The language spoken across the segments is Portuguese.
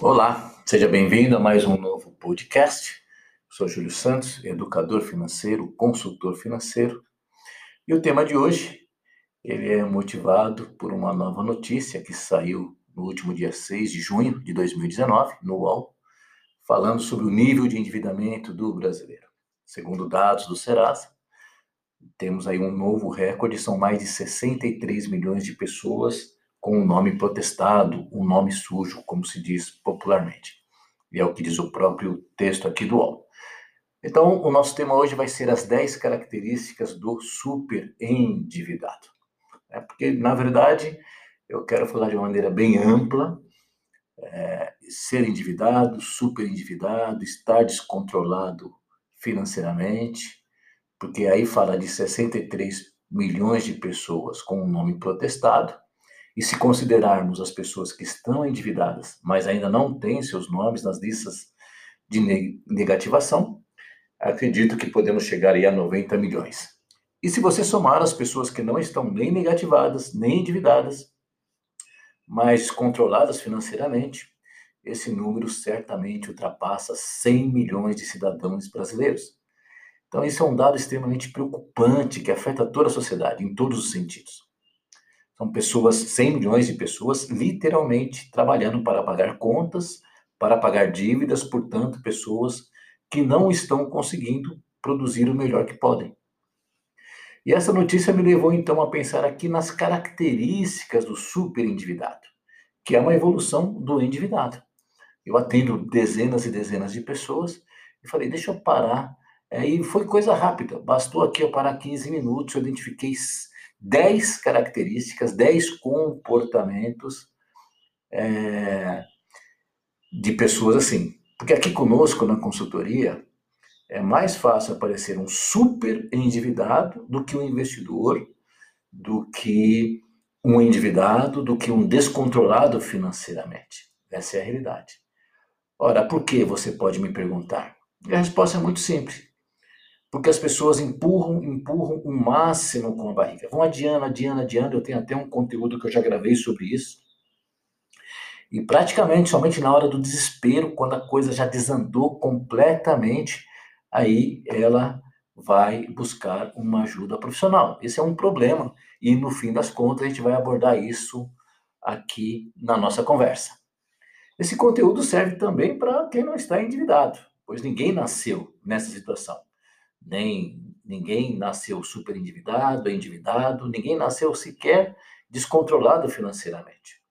Olá, seja bem-vindo a mais um novo podcast. Sou Júlio Santos, educador financeiro, consultor financeiro. E o tema de hoje, ele é motivado por uma nova notícia que saiu no último dia 6 de junho de 2019, no UOL, falando sobre o nível de endividamento do brasileiro. Segundo dados do Serasa, temos aí um novo recorde, são mais de 63 milhões de pessoas com o nome protestado, um nome sujo, como se diz popularmente. E é o que diz o próprio texto aqui do UOL. Então, o nosso tema hoje vai ser as 10 características do super endividado. É porque, na verdade, eu quero falar de uma maneira bem ampla. É, ser endividado, super endividado, estar descontrolado financeiramente, porque aí fala de 63 milhões de pessoas com o nome protestado, e se considerarmos as pessoas que estão endividadas, mas ainda não têm seus nomes nas listas de negativação, acredito que podemos chegar aí a 90 milhões. E se você somar as pessoas que não estão nem negativadas, nem endividadas, mas controladas financeiramente, esse número certamente ultrapassa 100 milhões de cidadãos brasileiros. Então, isso é um dado extremamente preocupante que afeta toda a sociedade, em todos os sentidos. São pessoas, 100 milhões de pessoas, literalmente trabalhando para pagar contas, para pagar dívidas, portanto, pessoas que não estão conseguindo produzir o melhor que podem. E essa notícia me levou então a pensar aqui nas características do superendividado, que é uma evolução do endividado. Eu atendo dezenas e dezenas de pessoas e falei, deixa eu parar. E foi coisa rápida, bastou aqui eu parar 15 minutos, eu identifiquei 10 características, 10 comportamentos é, de pessoas assim. Porque aqui conosco na consultoria é mais fácil aparecer um super endividado do que um investidor, do que um endividado, do que um descontrolado financeiramente. Essa é a realidade. Ora, por que você pode me perguntar? E a resposta é muito simples porque as pessoas empurram, empurram o máximo com a barriga. Vão adiando, adiando, adiando. Eu tenho até um conteúdo que eu já gravei sobre isso. E praticamente somente na hora do desespero, quando a coisa já desandou completamente, aí ela vai buscar uma ajuda profissional. Esse é um problema e no fim das contas a gente vai abordar isso aqui na nossa conversa. Esse conteúdo serve também para quem não está endividado, pois ninguém nasceu nessa situação nem ninguém nasceu super endividado, endividado, ninguém nasceu sequer descontrolado financeiramente.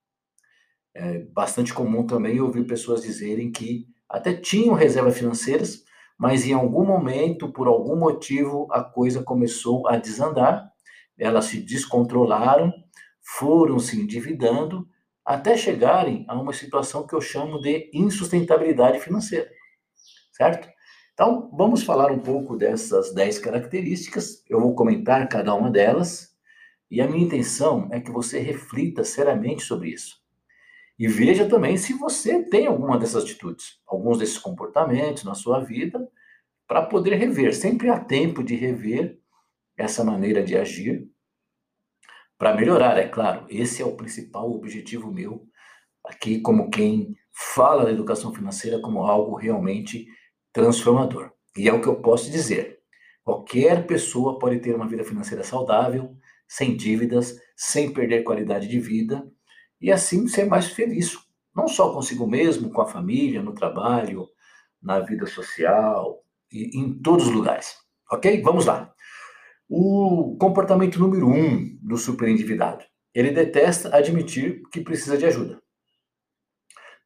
É bastante comum também ouvir pessoas dizerem que até tinham reservas financeiras, mas em algum momento, por algum motivo, a coisa começou a desandar, elas se descontrolaram, foram se endividando, até chegarem a uma situação que eu chamo de insustentabilidade financeira, certo? Então, vamos falar um pouco dessas 10 características. Eu vou comentar cada uma delas. E a minha intenção é que você reflita seriamente sobre isso. E veja também se você tem alguma dessas atitudes, alguns desses comportamentos na sua vida, para poder rever. Sempre há tempo de rever essa maneira de agir para melhorar, é claro. Esse é o principal objetivo meu aqui, como quem fala da educação financeira como algo realmente transformador. E é o que eu posso dizer. Qualquer pessoa pode ter uma vida financeira saudável, sem dívidas, sem perder qualidade de vida e assim ser mais feliz, não só consigo mesmo, com a família, no trabalho, na vida social e em todos os lugares. Ok? Vamos lá. O comportamento número um do superendividado. Ele detesta admitir que precisa de ajuda.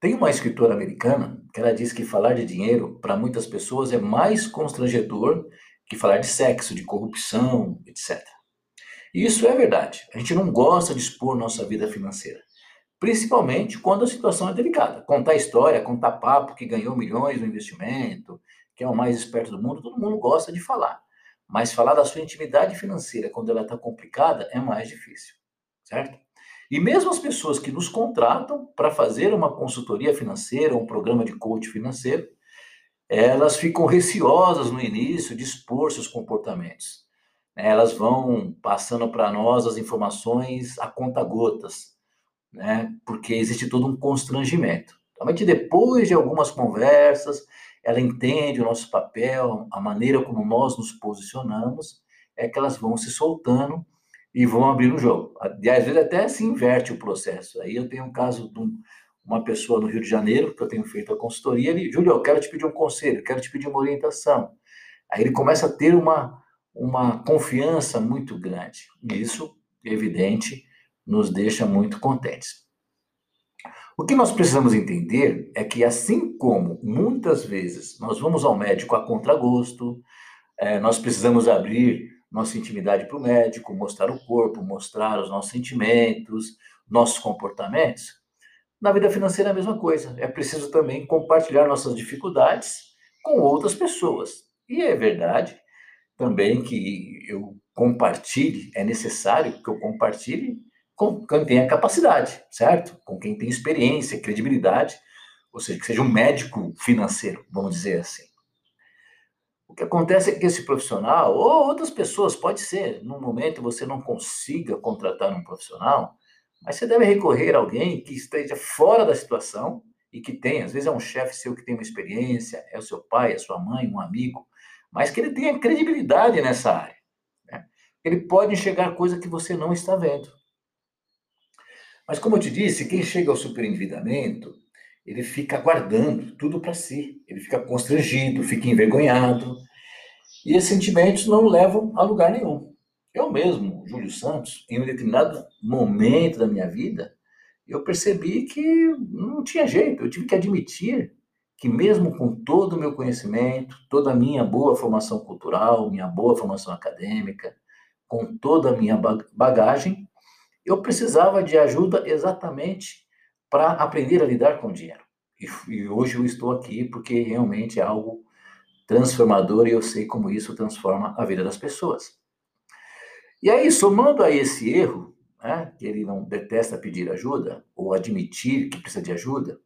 Tem uma escritora americana que ela diz que falar de dinheiro para muitas pessoas é mais constrangedor que falar de sexo, de corrupção, etc. E isso é verdade. A gente não gosta de expor nossa vida financeira, principalmente quando a situação é delicada. Contar história, contar papo que ganhou milhões no investimento, que é o mais esperto do mundo, todo mundo gosta de falar. Mas falar da sua intimidade financeira quando ela está complicada é mais difícil, certo? E mesmo as pessoas que nos contratam para fazer uma consultoria financeira, um programa de coach financeiro, elas ficam receosas no início de expor seus comportamentos. Elas vão passando para nós as informações a conta-gotas, né? porque existe todo um constrangimento. Somente depois de algumas conversas, ela entende o nosso papel, a maneira como nós nos posicionamos, é que elas vão se soltando e vão abrir o jogo. E às vezes até se inverte o processo. Aí eu tenho um caso de um, uma pessoa no Rio de Janeiro, que eu tenho feito a consultoria, ele, Júlio, eu quero te pedir um conselho, quero te pedir uma orientação. Aí ele começa a ter uma, uma confiança muito grande. E isso, evidente, nos deixa muito contentes. O que nós precisamos entender é que, assim como muitas vezes nós vamos ao médico a contragosto, é, nós precisamos abrir nossa intimidade para o médico, mostrar o corpo, mostrar os nossos sentimentos, nossos comportamentos, na vida financeira é a mesma coisa. É preciso também compartilhar nossas dificuldades com outras pessoas. E é verdade também que eu compartilhe, é necessário que eu compartilhe com quem tem a capacidade, certo? Com quem tem experiência, credibilidade, ou seja, que seja um médico financeiro, vamos dizer assim. O que acontece é que esse profissional, ou outras pessoas, pode ser, num momento você não consiga contratar um profissional, mas você deve recorrer a alguém que esteja fora da situação e que tem, às vezes é um chefe seu que tem uma experiência, é o seu pai, é a sua mãe, um amigo, mas que ele tenha credibilidade nessa área. Né? Ele pode enxergar coisa que você não está vendo. Mas como eu te disse, quem chega ao superendividamento, ele fica guardando tudo para si, ele fica constrangido, fica envergonhado, e esses sentimentos não levam a lugar nenhum. Eu mesmo, Júlio Santos, em um determinado momento da minha vida, eu percebi que não tinha jeito, eu tive que admitir que mesmo com todo o meu conhecimento, toda a minha boa formação cultural, minha boa formação acadêmica, com toda a minha bagagem, eu precisava de ajuda exatamente para aprender a lidar com o dinheiro. E, e, hoje eu estou aqui porque realmente é algo transformador e eu sei como isso transforma a vida das pessoas. E aí, somando a esse erro, né, que ele não detesta pedir ajuda, ou admitir que precisa de ajuda,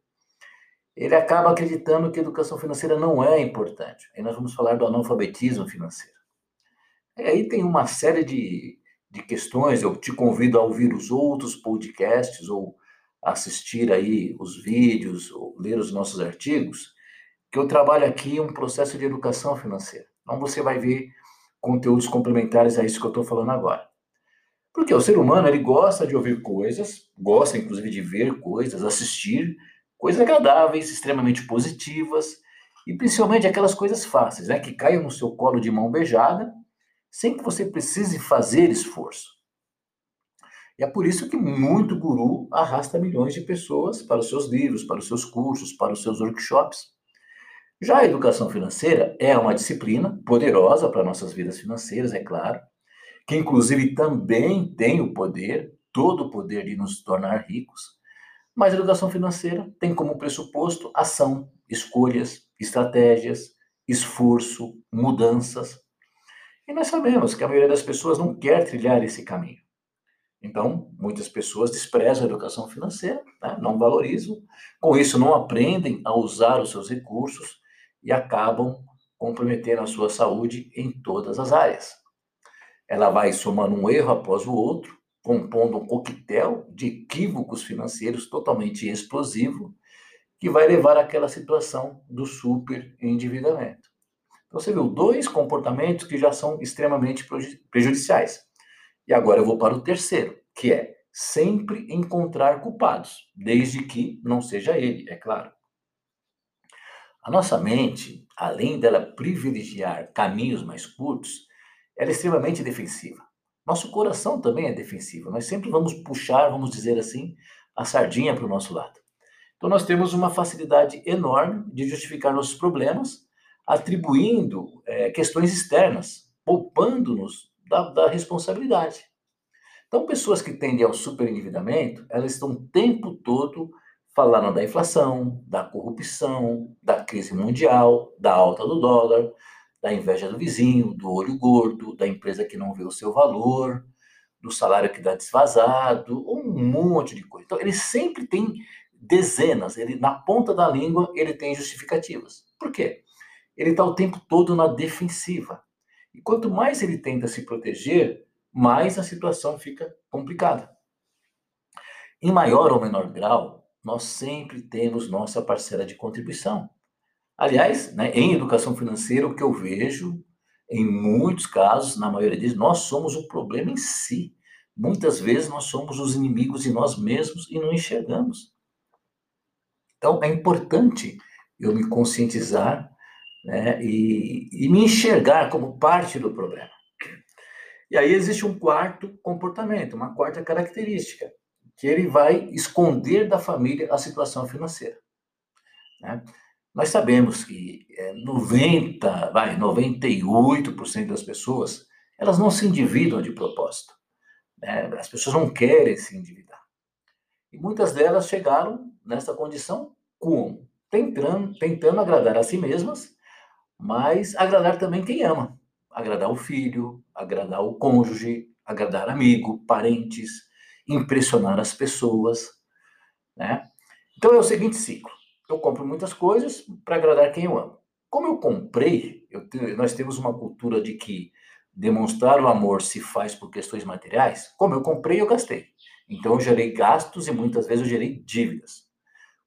ele acaba acreditando que a educação financeira não é importante. Aí nós vamos falar do analfabetismo financeiro. E aí tem uma série de, de questões, eu te convido a ouvir os outros podcasts, ou assistir aí os vídeos, ou ler os nossos artigos, que eu trabalho aqui um processo de educação financeira. Então você vai ver conteúdos complementares a isso que eu estou falando agora. Porque o ser humano ele gosta de ouvir coisas, gosta inclusive de ver coisas, assistir coisas agradáveis, extremamente positivas e principalmente aquelas coisas fáceis, né, que caiam no seu colo de mão beijada, sem que você precise fazer esforço. E é por isso que muito guru arrasta milhões de pessoas para os seus livros, para os seus cursos, para os seus workshops. Já a educação financeira é uma disciplina poderosa para nossas vidas financeiras, é claro, que inclusive também tem o poder, todo o poder de nos tornar ricos, mas a educação financeira tem como pressuposto ação, escolhas, estratégias, esforço, mudanças. E nós sabemos que a maioria das pessoas não quer trilhar esse caminho. Então, muitas pessoas desprezam a educação financeira, né? não valorizam, com isso não aprendem a usar os seus recursos e acabam comprometendo a sua saúde em todas as áreas. Ela vai somando um erro após o outro, compondo um coquetel de equívocos financeiros totalmente explosivo, que vai levar àquela situação do superendividamento. Então você viu dois comportamentos que já são extremamente prejudiciais. E agora eu vou para o terceiro, que é sempre encontrar culpados, desde que não seja ele, é claro. A nossa mente, além dela privilegiar caminhos mais curtos, ela é extremamente defensiva. Nosso coração também é defensivo. Nós sempre vamos puxar, vamos dizer assim, a sardinha para o nosso lado. Então, nós temos uma facilidade enorme de justificar nossos problemas, atribuindo é, questões externas, poupando-nos da, da responsabilidade. Então, pessoas que tendem ao superendividamento, elas estão o tempo todo Falaram da inflação, da corrupção, da crise mundial, da alta do dólar, da inveja do vizinho, do olho gordo, da empresa que não vê o seu valor, do salário que dá desvazado, um monte de coisa. Então, ele sempre tem dezenas, ele na ponta da língua ele tem justificativas. Por quê? Ele está o tempo todo na defensiva. E quanto mais ele tenta se proteger, mais a situação fica complicada. Em maior ou menor grau, nós sempre temos nossa parcela de contribuição. Aliás, né, em educação financeira, o que eu vejo, em muitos casos, na maioria deles, nós somos o problema em si. Muitas vezes nós somos os inimigos de nós mesmos e não enxergamos. Então, é importante eu me conscientizar né, e, e me enxergar como parte do problema. E aí existe um quarto comportamento, uma quarta característica, que ele vai esconder da família a situação financeira. Né? Nós sabemos que 90, é, vai, 98% das pessoas, elas não se endividam de propósito. Né? As pessoas não querem se endividar. E muitas delas chegaram nessa condição como? Tentando, tentando agradar a si mesmas, mas agradar também quem ama. Agradar o filho, agradar o cônjuge, agradar amigo, parentes, impressionar as pessoas, né? Então é o seguinte ciclo. Eu compro muitas coisas para agradar quem eu amo. Como eu comprei, eu nós temos uma cultura de que demonstrar o amor se faz por questões materiais. Como eu comprei, eu gastei. Então eu gerei gastos e muitas vezes eu gerei dívidas.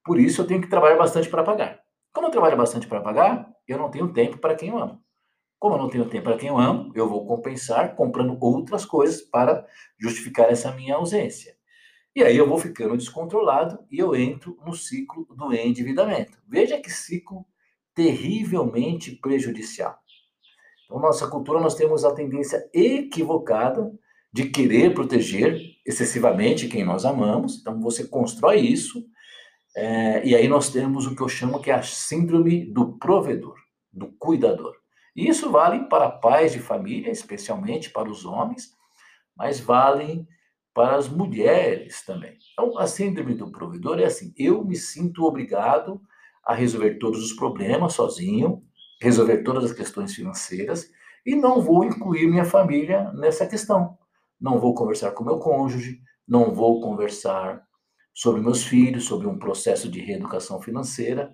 Por isso eu tenho que trabalhar bastante para pagar. Como eu trabalho bastante para pagar, eu não tenho tempo para quem eu amo. Como eu não tenho tempo para quem eu amo, eu vou compensar comprando outras coisas para justificar essa minha ausência. E aí eu vou ficando descontrolado e eu entro no ciclo do endividamento. Veja que ciclo terrivelmente prejudicial. Então, nossa cultura, nós temos a tendência equivocada de querer proteger excessivamente quem nós amamos. Então, você constrói isso, é, e aí nós temos o que eu chamo que é a síndrome do provedor, do cuidador. Isso vale para pais de família, especialmente para os homens, mas vale para as mulheres também. Então, a síndrome do provedor é assim: eu me sinto obrigado a resolver todos os problemas sozinho, resolver todas as questões financeiras e não vou incluir minha família nessa questão. Não vou conversar com meu cônjuge, não vou conversar sobre meus filhos, sobre um processo de reeducação financeira.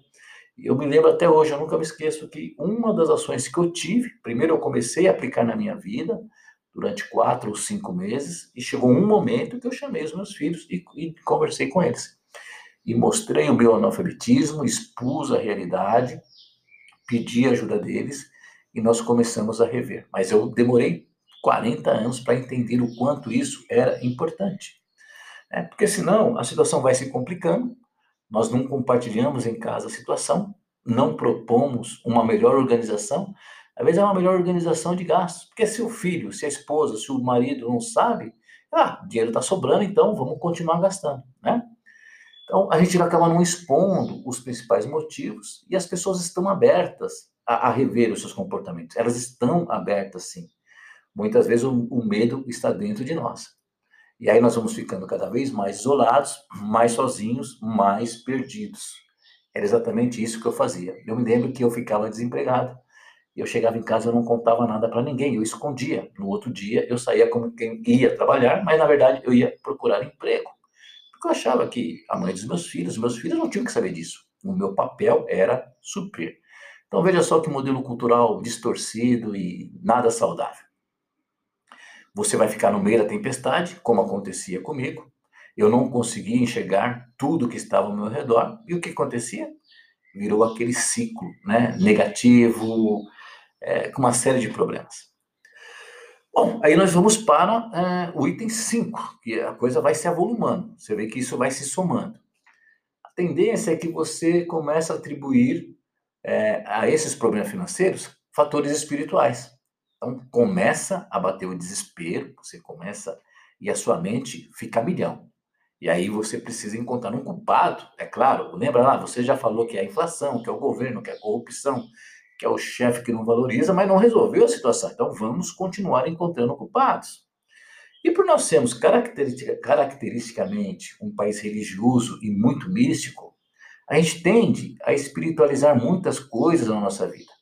Eu me lembro até hoje, eu nunca me esqueço que uma das ações que eu tive, primeiro eu comecei a aplicar na minha vida durante quatro ou cinco meses, e chegou um momento que eu chamei os meus filhos e, e conversei com eles. E mostrei o meu analfabetismo, expus a realidade, pedi a ajuda deles e nós começamos a rever. Mas eu demorei 40 anos para entender o quanto isso era importante. É, porque senão a situação vai se complicando, nós não compartilhamos em casa a situação, não propomos uma melhor organização, às vezes é uma melhor organização de gastos. Porque se o filho, se a esposa, se o marido não sabe, ah, dinheiro está sobrando, então vamos continuar gastando, né? Então, a gente acaba não expondo os principais motivos e as pessoas estão abertas a, a rever os seus comportamentos. Elas estão abertas, sim. Muitas vezes o, o medo está dentro de nós. E aí nós vamos ficando cada vez mais isolados, mais sozinhos, mais perdidos. Era exatamente isso que eu fazia. Eu me lembro que eu ficava desempregado. Eu chegava em casa e não contava nada para ninguém, eu escondia. No outro dia eu saía como quem ia trabalhar, mas na verdade eu ia procurar emprego. Porque eu achava que a mãe dos meus filhos, meus filhos não tinham que saber disso. O meu papel era suprir. Então veja só que modelo cultural distorcido e nada saudável. Você vai ficar no meio da tempestade, como acontecia comigo. Eu não conseguia enxergar tudo que estava ao meu redor. E o que acontecia? Virou aquele ciclo né? negativo, é, com uma série de problemas. Bom, aí nós vamos para é, o item 5, que a coisa vai se avolumando. Você vê que isso vai se somando. A tendência é que você comece a atribuir é, a esses problemas financeiros fatores espirituais. Então, começa a bater o desespero, você começa e a sua mente fica a milhão. E aí você precisa encontrar um culpado, é claro. Lembra lá, você já falou que é a inflação, que é o governo, que é a corrupção, que é o chefe que não valoriza, mas não resolveu a situação. Então vamos continuar encontrando culpados. E por nós sermos caracteristicamente um país religioso e muito místico, a gente tende a espiritualizar muitas coisas na nossa vida.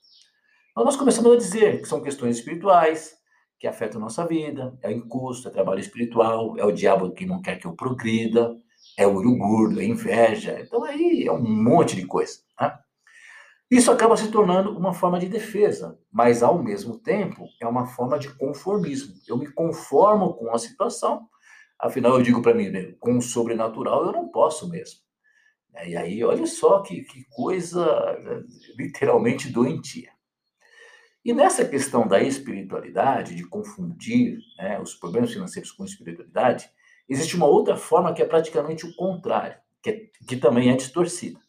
Então, nós começamos a dizer que são questões espirituais, que afetam a nossa vida, é encosto, é trabalho espiritual, é o diabo que não quer que eu progrida, é o urugurdo, é inveja. Então aí é um monte de coisa. Né? Isso acaba se tornando uma forma de defesa, mas ao mesmo tempo é uma forma de conformismo. Eu me conformo com a situação, afinal eu digo para mim, né, com o sobrenatural eu não posso mesmo. E aí, olha só que, que coisa literalmente doentia. E nessa questão da espiritualidade, de confundir né, os problemas financeiros com espiritualidade, existe uma outra forma que é praticamente o contrário, que, é, que também é distorcida.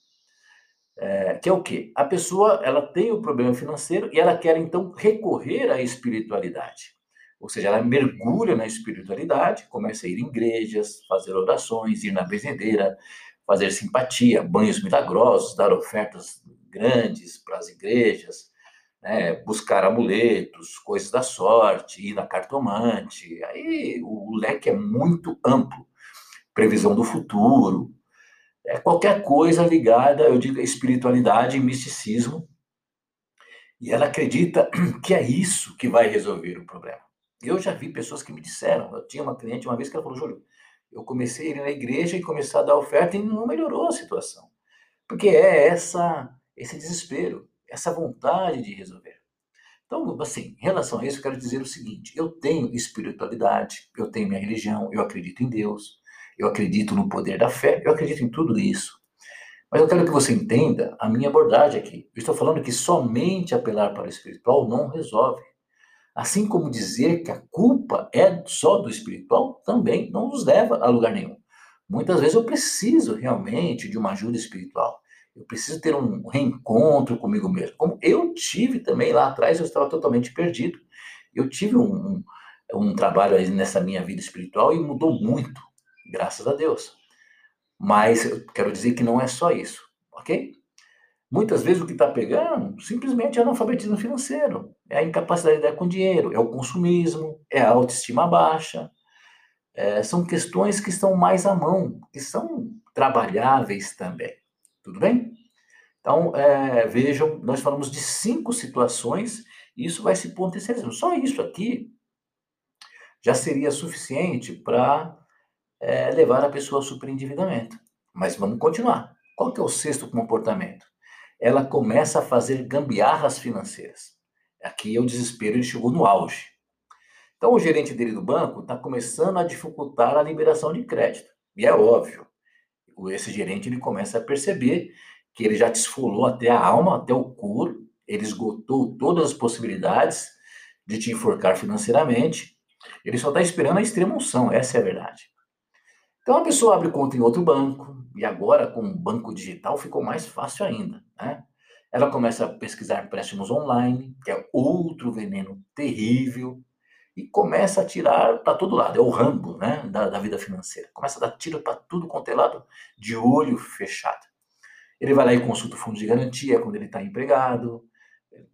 É, que é o quê? A pessoa ela tem o problema financeiro e ela quer então recorrer à espiritualidade. Ou seja, ela mergulha na espiritualidade, começa a ir em igrejas, fazer orações, ir na benzedeira, fazer simpatia, banhos milagrosos, dar ofertas grandes para as igrejas, né, buscar amuletos, coisas da sorte, ir na cartomante. Aí o leque é muito amplo. Previsão do futuro, é qualquer coisa ligada, eu digo, à espiritualidade e misticismo. E ela acredita que é isso que vai resolver o problema. Eu já vi pessoas que me disseram, eu tinha uma cliente uma vez que ela falou, Júlio, eu comecei a ir na igreja e começar a dar oferta e não melhorou a situação. Porque é essa esse desespero, essa vontade de resolver. Então, assim, em relação a isso, eu quero dizer o seguinte: eu tenho espiritualidade, eu tenho minha religião, eu acredito em Deus, eu acredito no poder da fé, eu acredito em tudo isso. Mas eu quero que você entenda a minha abordagem aqui. Eu estou falando que somente apelar para o espiritual não resolve. Assim como dizer que a culpa é só do espiritual também não nos leva a lugar nenhum. Muitas vezes eu preciso realmente de uma ajuda espiritual. Eu preciso ter um reencontro comigo mesmo. Como eu tive também lá atrás, eu estava totalmente perdido. Eu tive um, um, um trabalho nessa minha vida espiritual e mudou muito, graças a Deus. Mas eu quero dizer que não é só isso, ok? Muitas vezes o que está pegando simplesmente é analfabetismo financeiro, é a incapacidade de dar com dinheiro, é o consumismo, é a autoestima baixa. É, são questões que estão mais à mão, que são trabalháveis também. Tudo bem? Então, é, vejam, nós falamos de cinco situações e isso vai se potencializando. Só isso aqui já seria suficiente para é, levar a pessoa ao superendividamento. Mas vamos continuar. Qual que é o sexto comportamento? ela começa a fazer gambiarras financeiras. Aqui é o desespero, ele chegou no auge. Então, o gerente dele do banco está começando a dificultar a liberação de crédito. E é óbvio, esse gerente ele começa a perceber que ele já desfolou até a alma, até o couro, ele esgotou todas as possibilidades de te enforcar financeiramente. Ele só está esperando a extrema unção, essa é a verdade. Então a pessoa abre conta em outro banco, e agora com o banco digital ficou mais fácil ainda. Né? Ela começa a pesquisar empréstimos online, que é outro veneno terrível, e começa a tirar para todo lado. É o rambo né, da, da vida financeira. Começa a dar tiro para tudo quanto é lado, de olho fechado. Ele vai lá e consulta o fundo de garantia quando ele está empregado.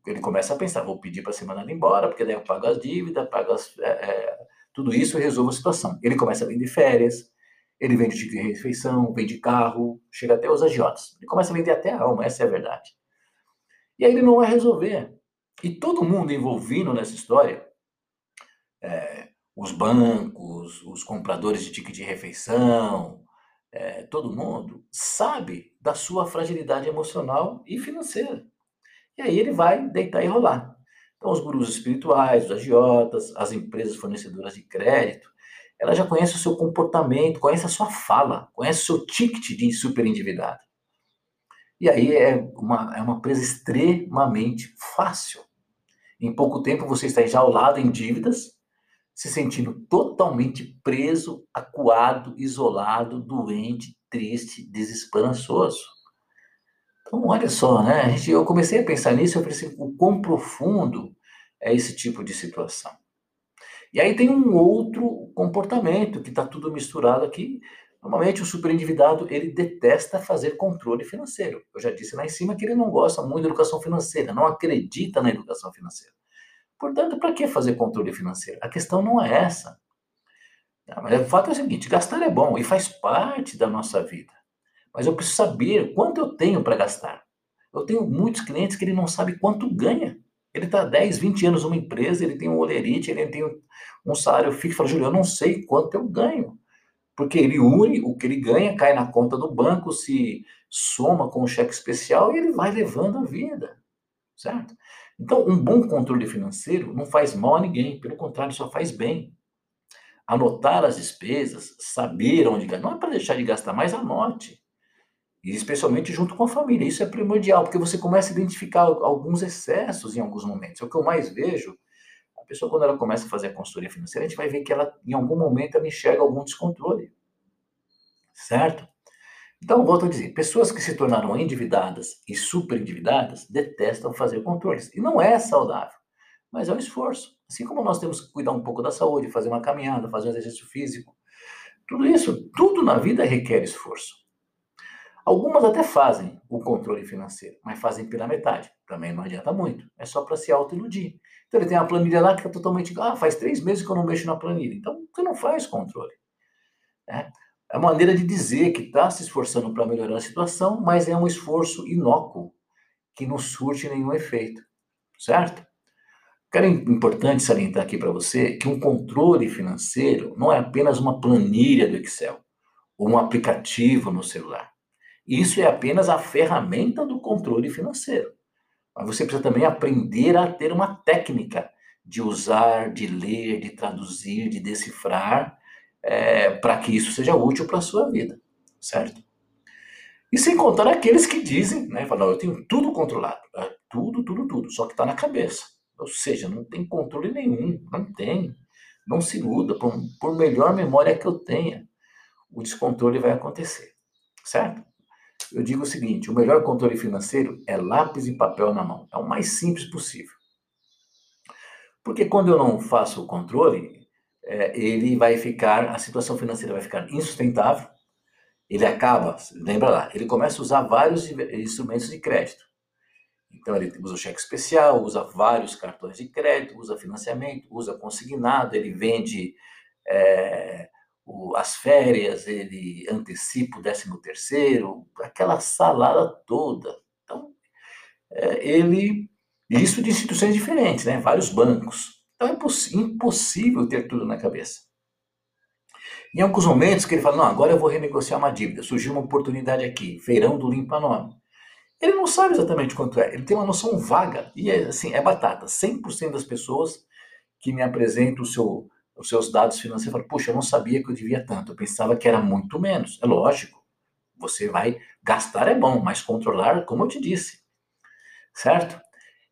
Ele começa a pensar: vou pedir para ser mandado embora, porque daí eu pago as dívidas, pago as, é, é, tudo isso e resolvo a situação. Ele começa a vender férias, ele vende de refeição, vende carro, chega até os agiotas. Ele começa a vender até a alma, essa é a verdade. E aí ele não vai resolver. E todo mundo envolvido nessa história, é, os bancos, os compradores de ticket de refeição, é, todo mundo sabe da sua fragilidade emocional e financeira. E aí ele vai deitar e rolar. Então, os gurus espirituais, os agiotas, as empresas fornecedoras de crédito, ela já conhece o seu comportamento, conhece a sua fala, conhece o seu ticket de superendividado. E aí é uma, é uma presa extremamente fácil. Em pouco tempo você está já ao lado em dívidas, se sentindo totalmente preso, acuado, isolado, doente, triste, desesperançoso. Então, olha só, né? A gente, eu comecei a pensar nisso, eu pensei o quão profundo é esse tipo de situação. E aí tem um outro comportamento que está tudo misturado aqui. Normalmente o superendividado ele detesta fazer controle financeiro. Eu já disse lá em cima que ele não gosta muito da educação financeira, não acredita na educação financeira. Portanto, para que fazer controle financeiro? A questão não é essa. Ah, mas o fato é o seguinte: gastar é bom e faz parte da nossa vida. Mas eu preciso saber quanto eu tenho para gastar. Eu tenho muitos clientes que ele não sabe quanto ganha. Ele está 10, 20 anos numa empresa, ele tem um olerite, ele tem um salário fixo. Fala, Júlio, eu não sei quanto eu ganho. Porque ele une o que ele ganha, cai na conta do banco, se soma com o cheque especial e ele vai levando a vida. Certo? Então, um bom controle financeiro não faz mal a ninguém, pelo contrário, só faz bem. Anotar as despesas, saber onde gastar. Não é para deixar de gastar, mas anote. E especialmente junto com a família. Isso é primordial, porque você começa a identificar alguns excessos em alguns momentos. É o que eu mais vejo. A pessoa, quando ela começa a fazer a consultoria financeira, a gente vai ver que ela, em algum momento, ela enxerga algum descontrole. Certo? Então, volto a dizer, pessoas que se tornaram endividadas e super endividadas detestam fazer controles. E não é saudável, mas é um esforço. Assim como nós temos que cuidar um pouco da saúde, fazer uma caminhada, fazer um exercício físico. Tudo isso, tudo na vida requer esforço. Algumas até fazem o controle financeiro, mas fazem pela metade. Também não adianta muito. É só para se autoiludir. Então ele tem uma planilha lá que é totalmente. Ah, faz três meses que eu não mexo na planilha. Então você não faz controle. Né? É uma maneira de dizer que está se esforçando para melhorar a situação, mas é um esforço inócuo, que não surte nenhum efeito. Certo? Quero importante salientar aqui para você que um controle financeiro não é apenas uma planilha do Excel ou um aplicativo no celular. Isso é apenas a ferramenta do controle financeiro. Mas você precisa também aprender a ter uma técnica de usar, de ler, de traduzir, de decifrar, é, para que isso seja útil para a sua vida, certo? E sem contar aqueles que dizem, né, falam, eu tenho tudo controlado, é, tudo, tudo, tudo, só que está na cabeça. Ou seja, não tem controle nenhum, não tem. Não se iluda, por, por melhor memória que eu tenha, o descontrole vai acontecer, certo? Eu digo o seguinte: o melhor controle financeiro é lápis e papel na mão. É o mais simples possível. Porque quando eu não faço o controle, é, ele vai ficar, a situação financeira vai ficar insustentável. Ele acaba, lembra lá, ele começa a usar vários instrumentos de crédito. Então ele usa o cheque especial, usa vários cartões de crédito, usa financiamento, usa consignado, ele vende é, o, as férias, ele antecipa o décimo terceiro, aquela salada toda. Então, é, ele, isso de instituições diferentes, né? vários bancos. Então é impossível ter tudo na cabeça. Em alguns momentos que ele fala, não, agora eu vou renegociar uma dívida, surgiu uma oportunidade aqui, feirão do limpa nome. Ele não sabe exatamente quanto é, ele tem uma noção vaga, e é assim, é batata. 100% das pessoas que me apresentam seu os seus dados financeiros, fala, puxa, eu não sabia que eu devia tanto, eu pensava que era muito menos. É lógico, você vai gastar é bom, mas controlar, como eu te disse, certo?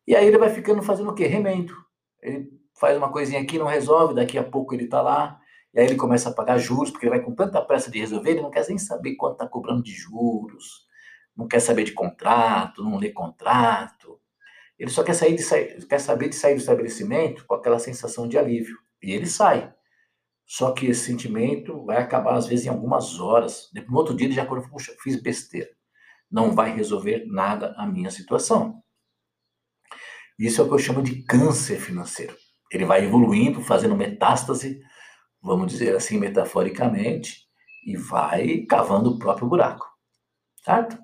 E aí ele vai ficando fazendo o quê? Remendo. Ele faz uma coisinha aqui, não resolve, daqui a pouco ele está lá, e aí ele começa a pagar juros, porque ele vai com tanta pressa de resolver, ele não quer nem saber quanto está cobrando de juros, não quer saber de contrato, não lê contrato. Ele só quer, sair de quer saber de sair do estabelecimento com aquela sensação de alívio. E ele sai. Só que esse sentimento vai acabar, às vezes, em algumas horas. No outro dia ele já acorda puxa, fiz besteira. Não vai resolver nada a minha situação. Isso é o que eu chamo de câncer financeiro. Ele vai evoluindo, fazendo metástase, vamos dizer assim, metaforicamente, e vai cavando o próprio buraco. Certo?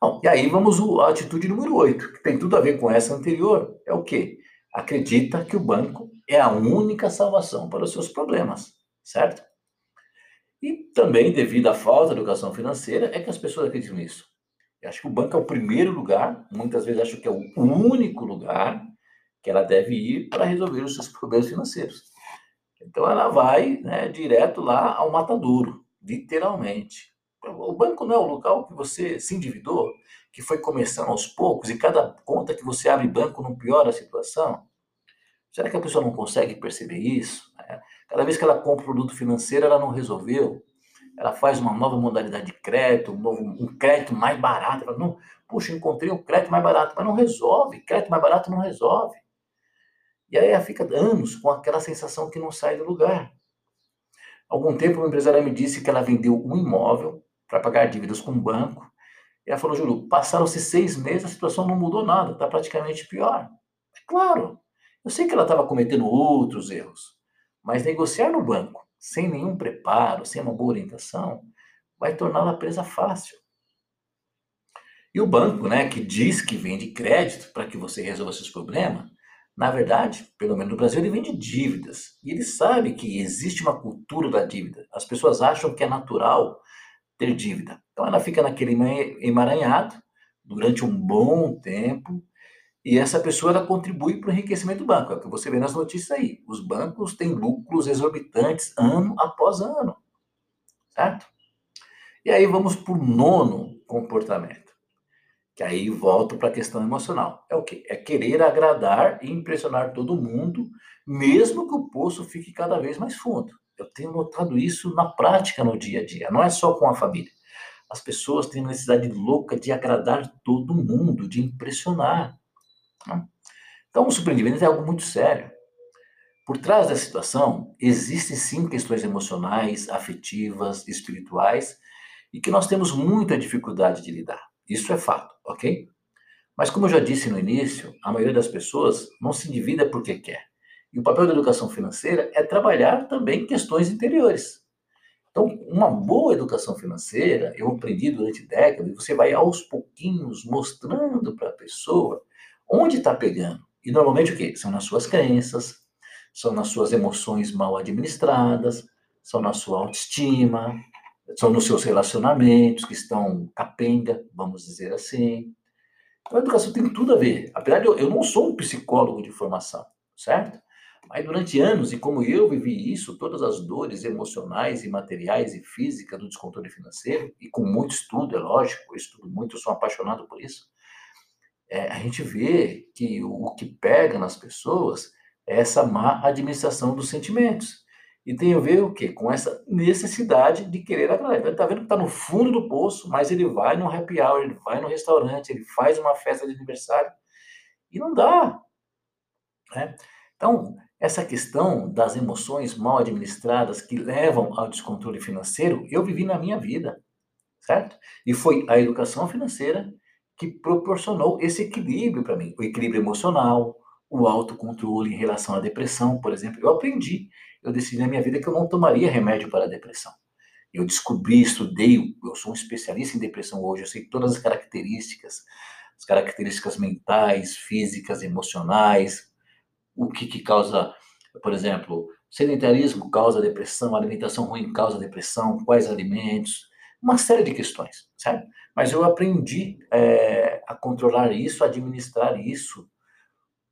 Bom, e aí vamos à atitude número 8, que tem tudo a ver com essa anterior. É o quê? Acredita que o banco é a única salvação para os seus problemas, certo? E também, devido à falta de educação financeira, é que as pessoas acreditam nisso. Eu acho que o banco é o primeiro lugar, muitas vezes acho que é o único lugar que ela deve ir para resolver os seus problemas financeiros. Então ela vai né, direto lá ao matadouro, literalmente. O banco não é o local que você se endividou, que foi começando aos poucos, e cada conta que você abre banco não piora a situação. Será que a pessoa não consegue perceber isso? É, cada vez que ela compra um produto financeiro, ela não resolveu. Ela faz uma nova modalidade de crédito, um, novo, um crédito mais barato. Ela não, puxa, encontrei um crédito mais barato, mas não resolve. Crédito mais barato não resolve. E aí ela fica anos com aquela sensação que não sai do lugar. Algum tempo, uma empresária me disse que ela vendeu um imóvel para pagar dívidas com o banco. E ela falou, Júlio, passaram-se seis meses, a situação não mudou nada, está praticamente pior. É claro, eu sei que ela estava cometendo outros erros, mas negociar no banco, sem nenhum preparo, sem uma boa orientação, vai torná-la presa fácil. E o banco, né, que diz que vende crédito para que você resolva seus problemas, na verdade, pelo menos no Brasil, ele vende dívidas. E ele sabe que existe uma cultura da dívida. As pessoas acham que é natural ter dívida. Então ela fica naquele emaranhado durante um bom tempo, e essa pessoa ela contribui para o enriquecimento do banco. É o que você vê nas notícias aí. Os bancos têm lucros exorbitantes ano após ano. Certo? E aí vamos para o nono comportamento, que aí volto para a questão emocional. É o quê? É querer agradar e impressionar todo mundo, mesmo que o poço fique cada vez mais fundo. Eu tenho notado isso na prática no dia a dia, não é só com a família. As pessoas têm uma necessidade louca de agradar todo mundo, de impressionar. Né? Então, o surpreendimento é algo muito sério. Por trás da situação, existem sim questões emocionais, afetivas, espirituais, e que nós temos muita dificuldade de lidar. Isso é fato, ok? Mas, como eu já disse no início, a maioria das pessoas não se endivida porque quer. E o papel da educação financeira é trabalhar também questões interiores. Então, uma boa educação financeira, eu aprendi durante décadas, você vai aos pouquinhos mostrando para a pessoa onde está pegando. E normalmente o quê? São nas suas crenças, são nas suas emoções mal administradas, são na sua autoestima, são nos seus relacionamentos que estão capenga, vamos dizer assim. Então, a educação tem tudo a ver. Apesar de eu, eu não sou um psicólogo de formação, certo? Mas durante anos, e como eu vivi isso, todas as dores emocionais e materiais e físicas do descontrole financeiro, e com muito estudo, é lógico, eu estudo muito, eu sou apaixonado por isso, é, a gente vê que o, o que pega nas pessoas é essa má administração dos sentimentos. E tem a ver o quê? Com essa necessidade de querer agradar. Ele está vendo que está no fundo do poço, mas ele vai no happy hour, ele vai no restaurante, ele faz uma festa de aniversário e não dá. Né? Então, essa questão das emoções mal administradas que levam ao descontrole financeiro, eu vivi na minha vida, certo? E foi a educação financeira que proporcionou esse equilíbrio para mim, o equilíbrio emocional, o autocontrole em relação à depressão, por exemplo. Eu aprendi, eu decidi na minha vida que eu não tomaria remédio para a depressão. Eu descobri, estudei, eu sou um especialista em depressão hoje, eu sei todas as características, as características mentais, físicas, emocionais, o que, que causa, por exemplo, sedentarismo causa depressão, alimentação ruim causa depressão, quais alimentos, uma série de questões, certo? Mas eu aprendi é, a controlar isso, a administrar isso,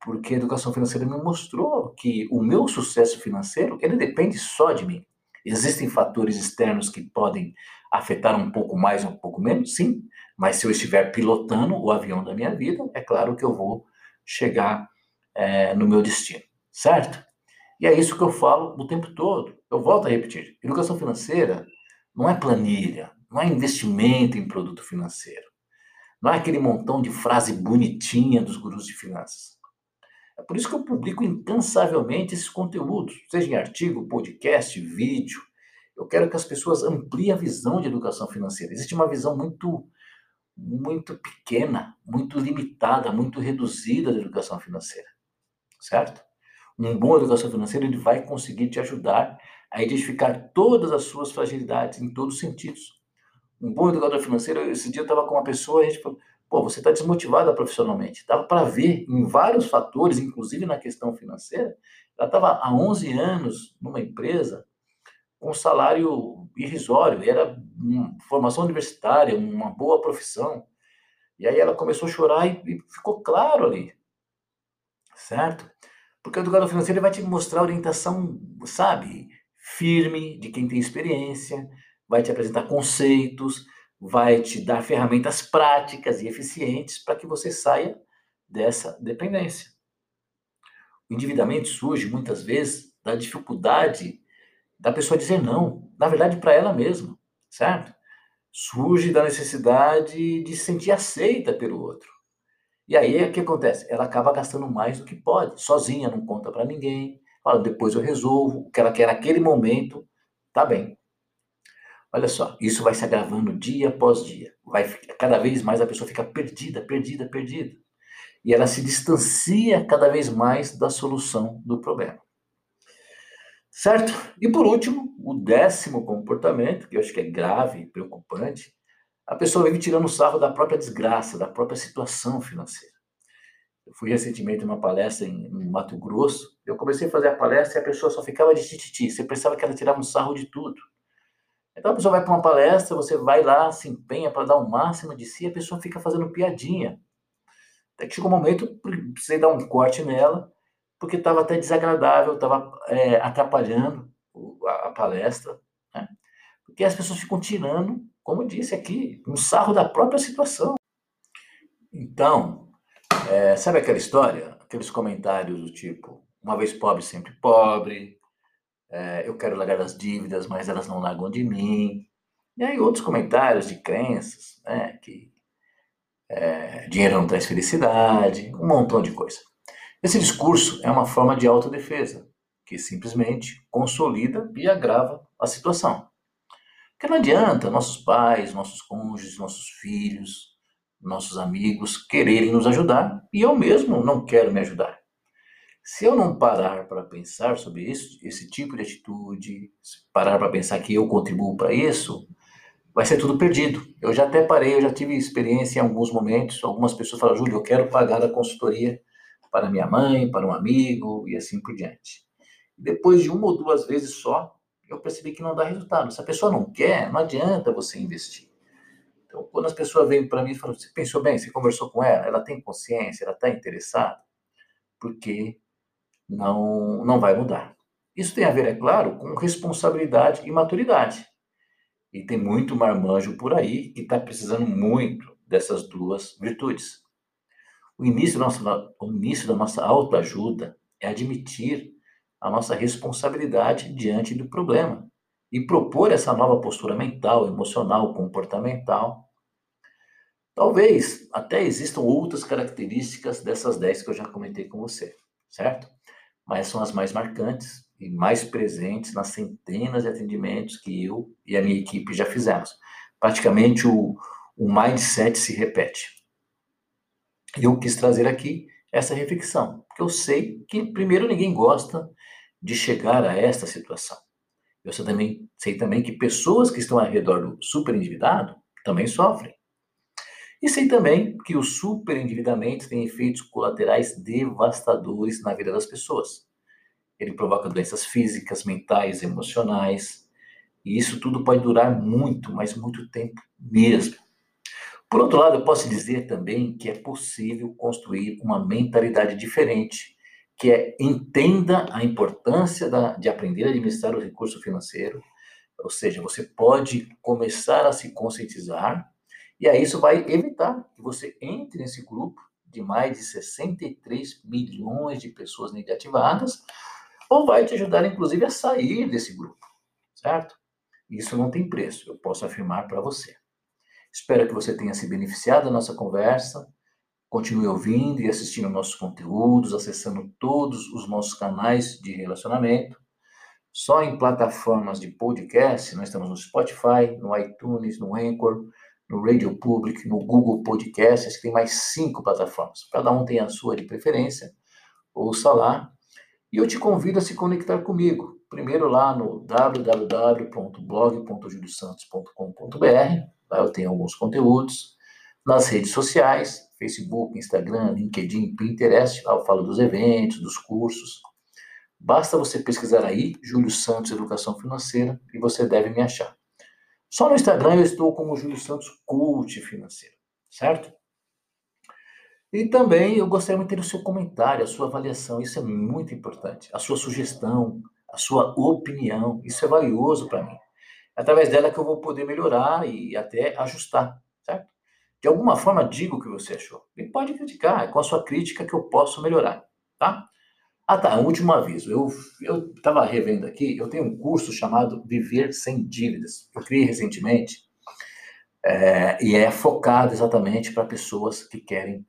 porque a educação financeira me mostrou que o meu sucesso financeiro, ele depende só de mim. Existem fatores externos que podem afetar um pouco mais, um pouco menos, sim, mas se eu estiver pilotando o avião da minha vida, é claro que eu vou chegar é, no meu destino, certo? E é isso que eu falo o tempo todo. Eu volto a repetir: educação financeira não é planilha, não é investimento em produto financeiro, não é aquele montão de frase bonitinha dos gurus de finanças. É por isso que eu publico incansavelmente esses conteúdos, seja em artigo, podcast, vídeo. Eu quero que as pessoas ampliem a visão de educação financeira. Existe uma visão muito muito pequena, muito limitada, muito reduzida da educação financeira certo? Um bom educação financeira ele vai conseguir te ajudar a identificar todas as suas fragilidades em todos os sentidos. Um bom educador financeiro, esse dia eu estava com uma pessoa a gente falou, pô, você está desmotivada profissionalmente. Dava para ver em vários fatores, inclusive na questão financeira, ela estava há 11 anos numa empresa com salário irrisório, era formação universitária, uma boa profissão. E aí ela começou a chorar e, e ficou claro ali, certo? Porque o educador financeiro vai te mostrar orientação, sabe, firme, de quem tem experiência, vai te apresentar conceitos, vai te dar ferramentas práticas e eficientes para que você saia dessa dependência. O endividamento surge muitas vezes da dificuldade da pessoa dizer não, na verdade para ela mesma, certo? Surge da necessidade de se sentir aceita pelo outro. E aí o que acontece? Ela acaba gastando mais do que pode, sozinha, não conta para ninguém, fala, depois eu resolvo, o que ela quer naquele momento, tá bem. Olha só, isso vai se agravando dia após dia. Vai cada vez mais a pessoa fica perdida, perdida, perdida. E ela se distancia cada vez mais da solução do problema. Certo? E por último, o décimo comportamento, que eu acho que é grave e preocupante, a pessoa vive tirando sarro da própria desgraça, da própria situação financeira. Eu fui recentemente numa palestra em, em Mato Grosso, eu comecei a fazer a palestra e a pessoa só ficava de tititi, você pensava que ela tirava um sarro de tudo. Então a pessoa vai para uma palestra, você vai lá, se empenha para dar o máximo de si, a pessoa fica fazendo piadinha. Até que chegou um momento, precisei dar um corte nela, porque estava até desagradável, estava é, atrapalhando a, a palestra, né? porque as pessoas ficam tirando como disse aqui, um sarro da própria situação. Então, é, sabe aquela história? Aqueles comentários do tipo, uma vez pobre, sempre pobre, é, eu quero largar as dívidas, mas elas não largam de mim. E aí outros comentários de crenças, né, que é, dinheiro não traz felicidade, um montão de coisa. Esse discurso é uma forma de autodefesa, que simplesmente consolida e agrava a situação. Porque não adianta nossos pais, nossos cônjuges, nossos filhos, nossos amigos quererem nos ajudar e eu mesmo não quero me ajudar. Se eu não parar para pensar sobre isso, esse tipo de atitude, parar para pensar que eu contribuo para isso, vai ser tudo perdido. Eu já até parei, eu já tive experiência em alguns momentos. Algumas pessoas falam, Júlio, eu quero pagar a consultoria para minha mãe, para um amigo e assim por diante. Depois de uma ou duas vezes só, eu percebi que não dá resultado. Se a pessoa não quer, não adianta você investir. Então, quando as pessoas vêm para mim e falam, você pensou bem, você conversou com ela, ela tem consciência, ela está interessada, porque não, não vai mudar. Isso tem a ver, é claro, com responsabilidade e maturidade. E tem muito marmanjo por aí que está precisando muito dessas duas virtudes. O início, nossa, o início da nossa autoajuda é admitir a nossa responsabilidade diante do problema e propor essa nova postura mental, emocional, comportamental. Talvez até existam outras características dessas 10 que eu já comentei com você, certo? Mas são as mais marcantes e mais presentes nas centenas de atendimentos que eu e a minha equipe já fizemos. Praticamente o, o mindset se repete. E eu quis trazer aqui essa reflexão, porque eu sei que, primeiro, ninguém gosta de chegar a esta situação. Eu sei também, sei também que pessoas que estão ao redor do superendividado também sofrem. E sei também que o superendividamento tem efeitos colaterais devastadores na vida das pessoas. Ele provoca doenças físicas, mentais, emocionais, e isso tudo pode durar muito, mas muito tempo mesmo. Por outro lado, eu posso dizer também que é possível construir uma mentalidade diferente, que é entenda a importância da, de aprender a administrar o recurso financeiro, ou seja, você pode começar a se conscientizar e aí isso vai evitar que você entre nesse grupo de mais de 63 milhões de pessoas negativadas, ou vai te ajudar, inclusive, a sair desse grupo, certo? Isso não tem preço, eu posso afirmar para você. Espero que você tenha se beneficiado da nossa conversa. Continue ouvindo e assistindo nossos conteúdos, acessando todos os nossos canais de relacionamento. Só em plataformas de podcast, nós estamos no Spotify, no iTunes, no Anchor, no Radio Public, no Google Podcasts, tem mais cinco plataformas. Cada um tem a sua de preferência. Ouça lá. E eu te convido a se conectar comigo. Primeiro lá no www.blog.juliosantos.com.br. Lá eu tenho alguns conteúdos. Nas redes sociais, Facebook, Instagram, LinkedIn, Pinterest. Lá eu falo dos eventos, dos cursos. Basta você pesquisar aí, Júlio Santos Educação Financeira, e você deve me achar. Só no Instagram eu estou como Júlio Santos Coach Financeiro, certo? E também eu gostaria muito de ter o seu comentário, a sua avaliação, isso é muito importante. A sua sugestão, a sua opinião, isso é valioso para mim. É através dela que eu vou poder melhorar e até ajustar, certo? De alguma forma, diga o que você achou. E pode criticar, é com a sua crítica que eu posso melhorar, tá? Ah, tá. Um último aviso. Eu estava revendo aqui, eu tenho um curso chamado Viver Sem Dívidas. Eu criei recentemente é, e é focado exatamente para pessoas que querem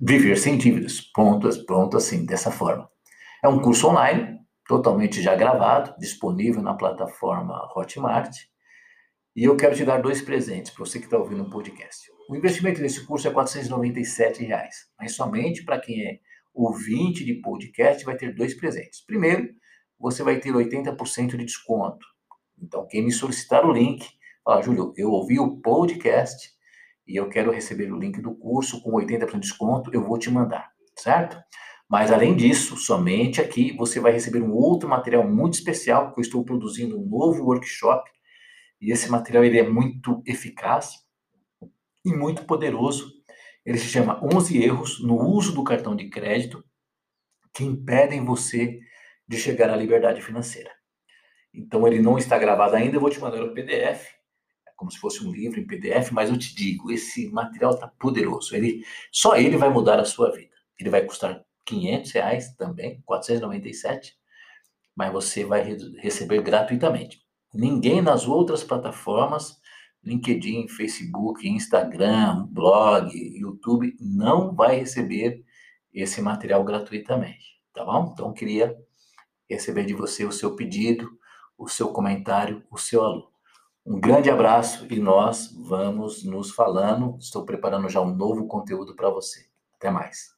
viver sem dívidas. Pronto, pronto assim, dessa forma. É um curso online, totalmente já gravado, disponível na plataforma Hotmart. E eu quero te dar dois presentes para você que está ouvindo o um podcast. O investimento nesse curso é 497 reais, mas somente para quem é ouvinte de podcast vai ter dois presentes. Primeiro, você vai ter 80% de desconto. Então, quem me solicitar o link, fala, Júlio, eu ouvi o podcast e eu quero receber o link do curso com 80% de desconto, eu vou te mandar, certo? Mas além disso, somente aqui você vai receber um outro material muito especial, porque eu estou produzindo um novo workshop e esse material ele é muito eficaz e muito poderoso ele se chama 11 erros no uso do cartão de crédito que impedem você de chegar à liberdade financeira. Então ele não está gravado ainda, eu vou te mandar o PDF. como se fosse um livro em PDF, mas eu te digo, esse material está poderoso. Ele, só ele vai mudar a sua vida. Ele vai custar 500 reais também, 497, mas você vai receber gratuitamente. Ninguém nas outras plataformas, LinkedIn, Facebook, Instagram, blog, YouTube, não vai receber esse material gratuitamente, tá bom? Então, queria receber de você o seu pedido, o seu comentário, o seu aluno. Um grande abraço e nós vamos nos falando. Estou preparando já um novo conteúdo para você. Até mais.